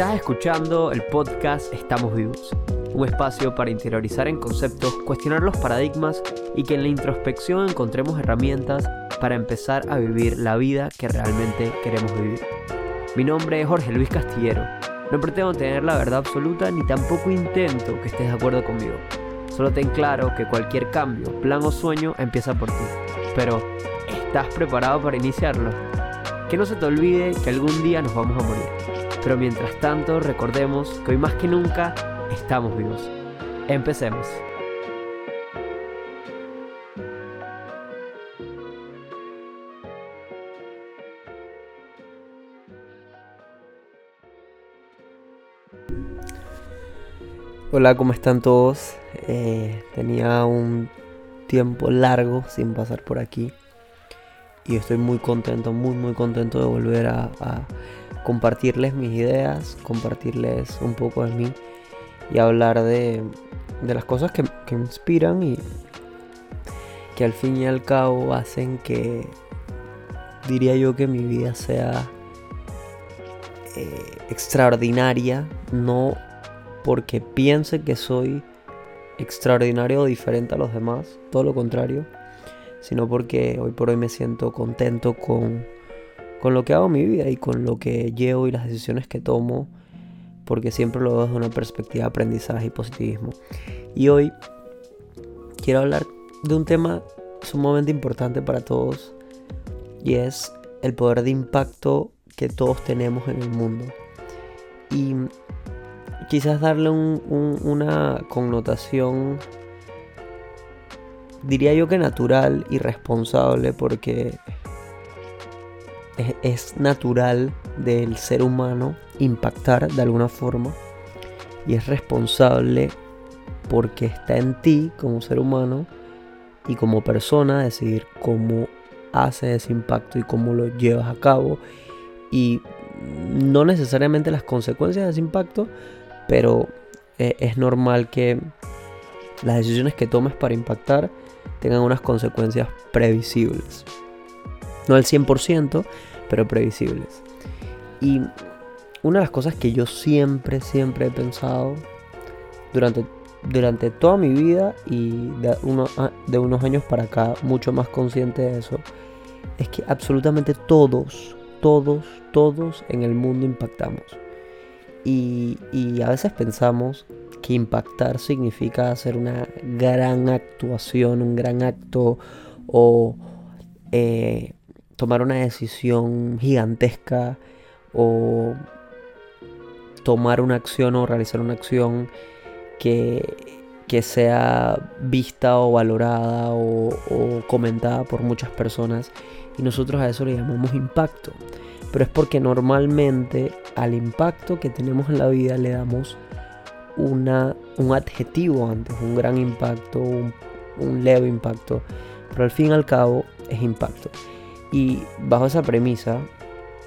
Estás escuchando el podcast Estamos Vivos, un espacio para interiorizar en conceptos, cuestionar los paradigmas y que en la introspección encontremos herramientas para empezar a vivir la vida que realmente queremos vivir. Mi nombre es Jorge Luis Castillero. No pretendo tener la verdad absoluta ni tampoco intento que estés de acuerdo conmigo. Solo ten claro que cualquier cambio, plan o sueño empieza por ti. Pero, ¿estás preparado para iniciarlo? Que no se te olvide que algún día nos vamos a morir. Pero mientras tanto, recordemos que hoy más que nunca estamos vivos. Empecemos. Hola, ¿cómo están todos? Eh, tenía un tiempo largo sin pasar por aquí y estoy muy contento, muy muy contento de volver a, compartirles mis ideas, compartirles un poco de mí y hablar de, las cosas que, me inspiran y que al fin y al cabo hacen que diría yo que mi vida sea eh, extraordinaria, no porque piense que soy extraordinario o diferente a los demás, todo lo contrario, sino porque hoy por hoy me siento contento con, con lo que hago en mi vida y con lo que llevo y las decisiones que tomo, porque siempre lo veo desde una perspectiva de aprendizaje y positivismo. Y hoy quiero hablar de un tema sumamente importante para todos y es el poder de impacto que todos tenemos en el mundo. Y quizás darle una connotación, diría yo que natural y responsable, porque es, natural del ser humano impactar de alguna forma y es responsable porque está en ti como ser humano y como persona decidir cómo hace ese impacto y cómo lo llevas a cabo y no necesariamente las consecuencias de ese impacto, pero eh, es normal que las decisiones que tomes para impactar tengan unas consecuencias previsibles. No al 100%, pero previsibles. Y una de las cosas que yo siempre, siempre he pensado durante, durante toda mi vida y de, ah, de unos años para acá, mucho más consciente de eso, es que absolutamente todos, todos, todos en el mundo impactamos. Y, a veces pensamos que impactar significa hacer una gran actuación, un gran acto o eh, tomar una decisión gigantesca o tomar una acción o realizar una acción que, sea vista o valorada o, o comentada por muchas personas. Y nosotros a eso le llamamos impacto. Pero es porque normalmente al impacto que tenemos en la vida le damos una, un adjetivo antes, un gran impacto, un, leve impacto, pero al fin y al cabo es impacto. Y bajo esa premisa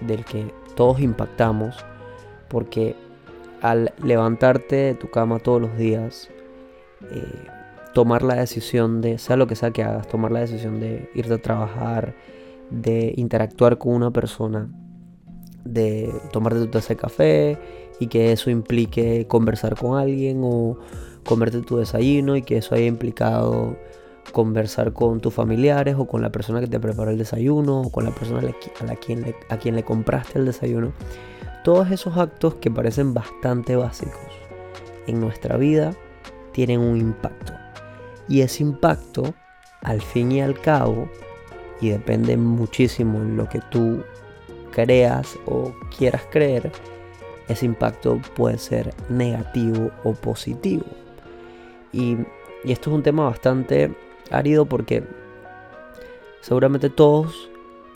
del que todos impactamos, porque al levantarte de tu cama todos los días, eh, tomar la decisión de, sea lo que sea que hagas, tomar la decisión de irte a trabajar, de interactuar con una persona, de tomarte tu taza de café y que eso implique conversar con alguien o comerte tu desayuno y que eso haya implicado conversar con tus familiares o con la persona que te preparó el desayuno o con la persona a, la quien, le, a quien le compraste el desayuno. Todos esos actos que parecen bastante básicos en nuestra vida tienen un impacto. Y ese impacto, al fin y al cabo, y depende muchísimo en lo que tú creas o quieras creer, ese impacto puede ser negativo o positivo. Y, esto es un tema bastante árido porque seguramente todos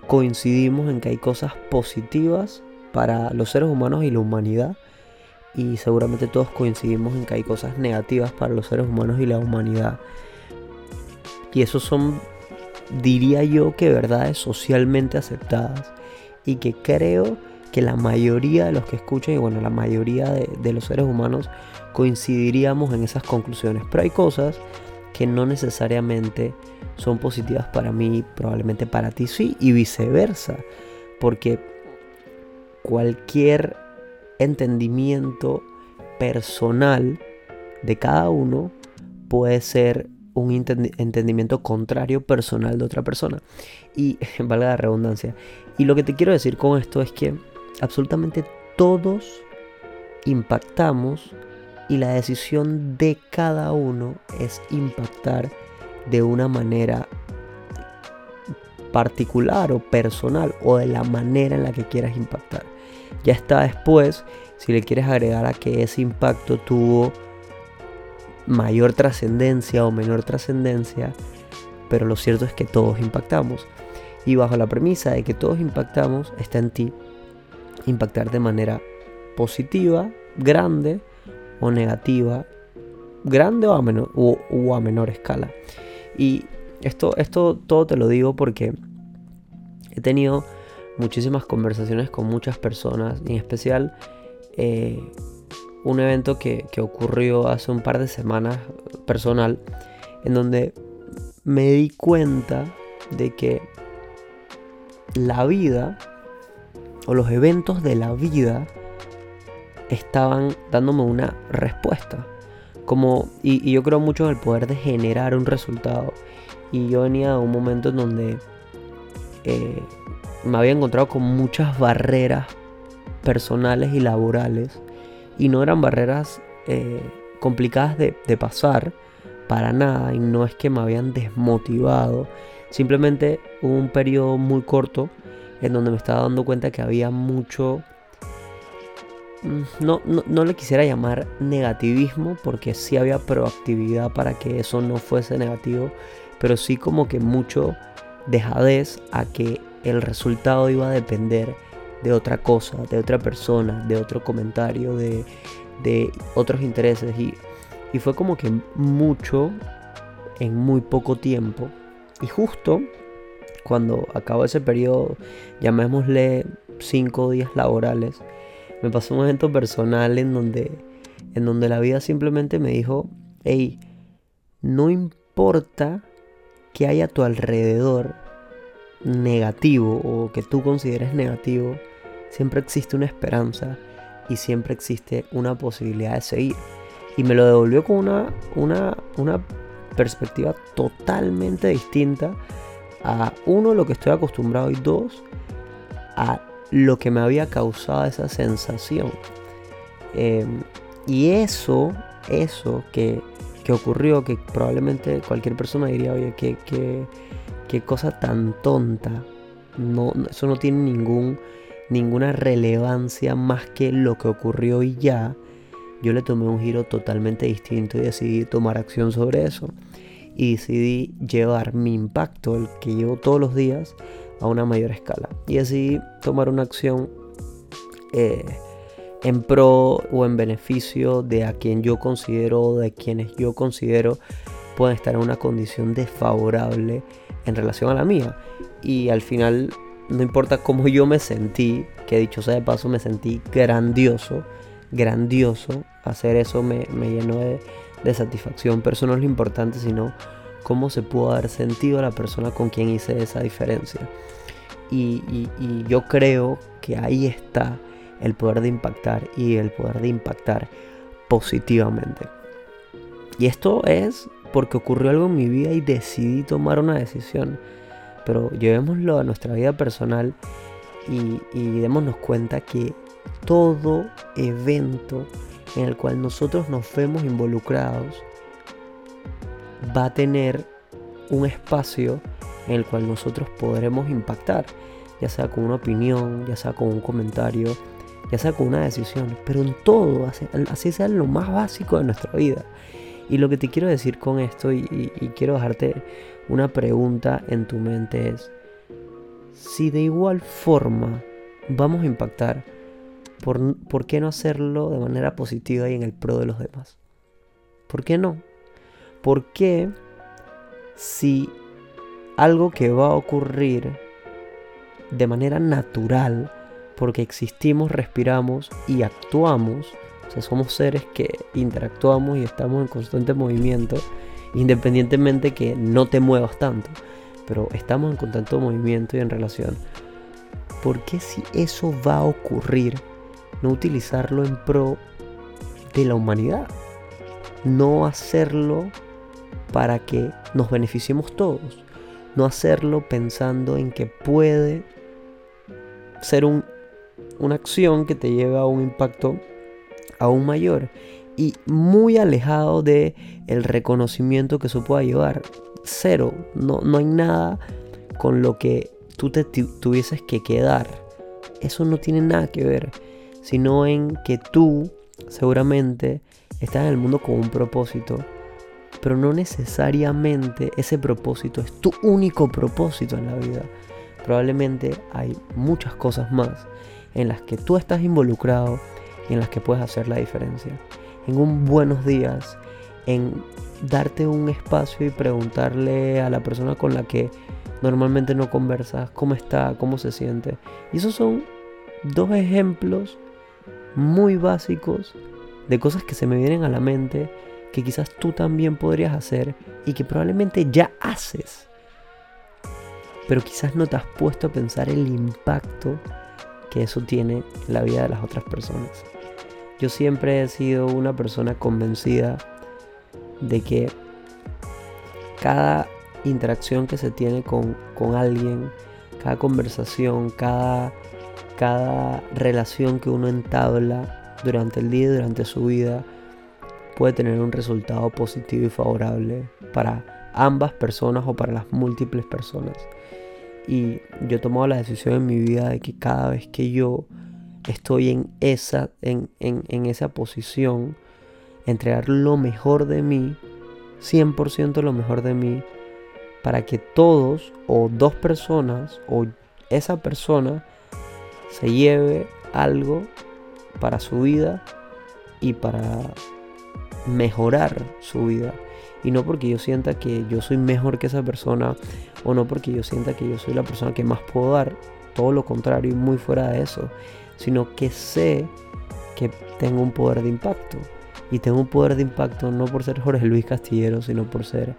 coincidimos en que hay cosas positivas para los seres humanos y la humanidad. Y seguramente todos coincidimos en que hay cosas negativas para los seres humanos y la humanidad. Y esos son, diría yo, que verdades socialmente aceptadas y que creo que la mayoría de los que escuchan y bueno, la mayoría de, los seres humanos coincidiríamos en esas conclusiones. Pero hay cosas que no necesariamente son positivas para mí, probablemente para ti sí, y viceversa. Porque cualquier entendimiento personal de cada uno puede ser un entendimiento contrario personal de otra persona. Y valga la redundancia. Y lo que te quiero decir con esto es que absolutamente todos impactamos y la decisión de cada uno es impactar de una manera particular o personal o de la manera en la que quieras impactar. Ya está después si le quieres agregar a que ese impacto tuvo mayor trascendencia o menor trascendencia, pero lo cierto es que todos impactamos. Y bajo la premisa de que todos impactamos, está en ti impactar de manera positiva, grande o negativa, grande o a menor, escala. Y esto, esto todo te lo digo porque he tenido muchísimas conversaciones con muchas personas, en especial eh, un evento que, ocurrió hace un par de semanas personal, en donde me di cuenta de que la vida o los eventos de la vida estaban dándome una respuesta. Como, y, yo creo mucho en el poder de generar un resultado. Y yo venía a un momento en donde eh, me había encontrado con muchas barreras personales y laborales y no eran barreras eh, complicadas de, pasar para nada y no es que me habían desmotivado. Simplemente hubo un periodo muy corto en donde me estaba dando cuenta que había mucho... Mm, no, no, le quisiera llamar negativismo porque sí había proactividad para que eso no fuese negativo, pero sí como que mucho dejadez a que el resultado iba a depender de otra cosa, de otra persona, de otro comentario, de, otros intereses. Y, y fue como que mucho en muy poco tiempo. Y justo cuando acabó ese periodo, llamémosle cinco días laborales, me pasó un evento personal en donde, en donde la vida simplemente me dijo, hey, no importa que haya a tu alrededor negativo o que tú consideres negativo, siempre existe una esperanza y siempre existe una posibilidad de seguir. Y me lo devolvió con una, una, una perspectiva totalmente distinta a uno, lo que estoy acostumbrado y dos, a lo que me había causado esa sensación. Em, y eso, eso que, que, ocurrió, que probablemente cualquier persona diría, oye, qué, qué cosa tan tonta. No, eso no tiene ningún ninguna relevancia más que lo que ocurrió y ya, yo le tomé un giro totalmente distinto y decidí tomar acción sobre eso. Y decidí llevar mi impacto, el que llevo todos los días, a una mayor escala. Y decidí tomar una acción eh, en pro o en beneficio de a quien yo considero, de quienes yo considero pueden estar en una condición desfavorable en relación a la mía. Y al final no importa cómo yo me sentí, que dicho sea de paso, me sentí grandioso, grandioso. Hacer eso me, llenó de, satisfacción, pero eso no es lo importante, sino cómo se pudo haber sentido la persona con quien hice esa diferencia. Y, y, yo creo que ahí está el poder de impactar y el poder de impactar positivamente. Y esto es porque ocurrió algo en mi vida y decidí tomar una decisión pero llevémoslo a nuestra vida personal y, démonos cuenta que todo evento en el cual nosotros nos vemos involucrados va a tener un espacio en el cual nosotros podremos impactar, ya sea con una opinión, ya sea con un comentario, ya sea con una decisión, pero en todo, así, sea lo más básico de nuestra vida. Y lo que te quiero decir con esto, y quiero dejarte una pregunta en tu mente es, si de igual forma vamos a impactar, ¿por, ¿por, qué no hacerlo de manera positiva y en el pro de los demás? ¿Por qué no? ¿Por qué si algo que va a ocurrir de manera natural, porque existimos, respiramos y actuamos, o sea, somos seres que interactuamos y estamos en constante movimiento, independientemente que no te muevas tanto, pero estamos en constante movimiento y en relación. ¿Por qué si eso va a ocurrir, no utilizarlo en pro de la humanidad. No hacerlo para que nos beneficiemos todos. No hacerlo pensando en que puede ser un, una acción que te lleve a un impacto aún mayor y muy alejado de el reconocimiento que eso pueda llevar. Cero, no, no hay nada con lo que tú te tuvieses que quedar. Eso no tiene nada que ver, sino en que tú seguramente estás en el mundo con un propósito, pero no necesariamente ese propósito es tu único propósito en la vida. Probablemente hay muchas cosas más en las que tú estás involucrado y en las que puedes hacer la diferencia en un buenos días, en darte un espacio y preguntarle a la persona con la que normalmente no conversas cómo está, cómo se siente. Y esos son dos ejemplos muy básicos de cosas que se me vienen a la mente que quizás tú también podrías hacer y que probablemente ya haces. Pero quizás no te has puesto a pensar el impacto que eso tiene en la vida de las otras personas. Yo siempre he sido una persona convencida de que cada interacción que se tiene con, alguien, cada conversación, cada, cada relación que uno entabla durante el día y durante su vida puede tener un resultado positivo y favorable para ambas personas o para las múltiples personas. Y yo he tomado la decisión en mi vida de que cada vez que yo estoy en esa, en, esa posición, entregar lo mejor de mí, 100% lo mejor de mí, para que todos o dos personas o esa persona se lleve algo para su vida y para mejorar su vida. Y no porque yo sienta que yo soy mejor que esa persona o no porque yo sienta que yo soy la persona que más puedo dar. Todo lo contrario y muy fuera de eso sino que sé que tengo un poder de impacto. Y tengo un poder de impacto no por ser Jorge Luis Castillero, sino por ser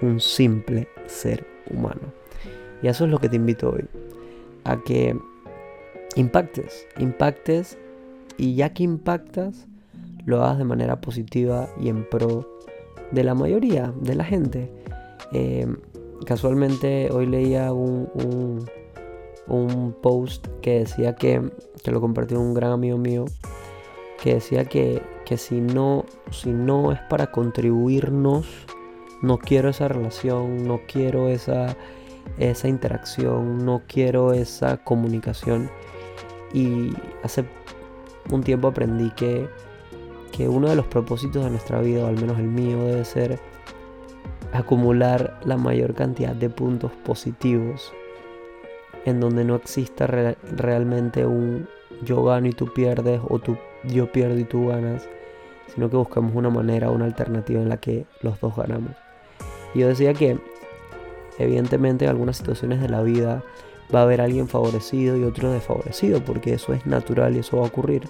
un simple ser humano. Y eso es lo que te invito hoy. A que impactes, impactes y ya que impactas, lo hagas de manera positiva y en pro de la mayoría de la gente. Eh, casualmente hoy leía un un post que decía que, que lo compartió un gran amigo mío, que decía que, que si, no, si no es para contribuirnos, no quiero esa relación, no quiero esa, esa interacción, no quiero esa comunicación. Y hace un tiempo aprendí que, que uno de los propósitos de nuestra vida, o al menos el mío, debe ser acumular la mayor cantidad de puntos positivos en donde no exista realmente un yo gano y tú pierdes o tú, yo pierdo y tú ganas, sino que buscamos una manera, una alternativa en la que los dos ganamos. Yo decía que evidentemente en algunas situaciones de la vida va a haber alguien favorecido y otro desfavorecido, porque eso es natural y eso va a ocurrir.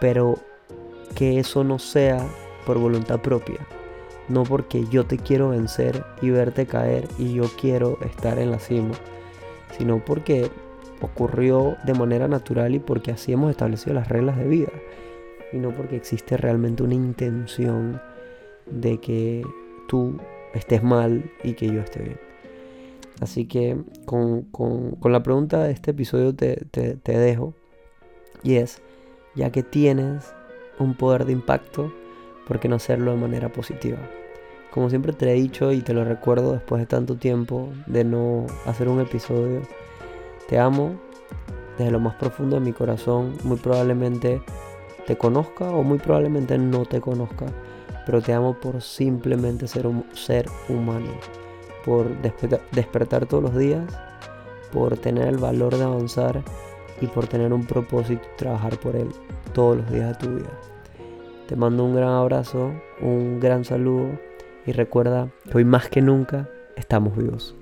Pero que eso no sea por voluntad propia, no porque yo te quiero vencer y verte caer y yo quiero estar en la cima sino porque ocurrió de manera natural y porque así hemos establecido las reglas de vida. Y no porque existe realmente una intención de que tú estés mal y que yo esté bien. Así que con, la pregunta de este episodio te, te dejo. Y es, ya que tienes un poder de impacto, ¿por qué no hacerlo de manera positiva? Como siempre te he dicho y te lo recuerdo después de tanto tiempo de no hacer un episodio, te amo desde lo más profundo de mi corazón. Muy probablemente te conozca o muy probablemente no te conozca, pero te amo por simplemente ser un ser humano, por despertar todos los días, por tener el valor de avanzar y por tener un propósito y trabajar por él todos los días de tu vida. Te mando un gran abrazo, un gran saludo y recuerda que hoy más que nunca estamos vivos.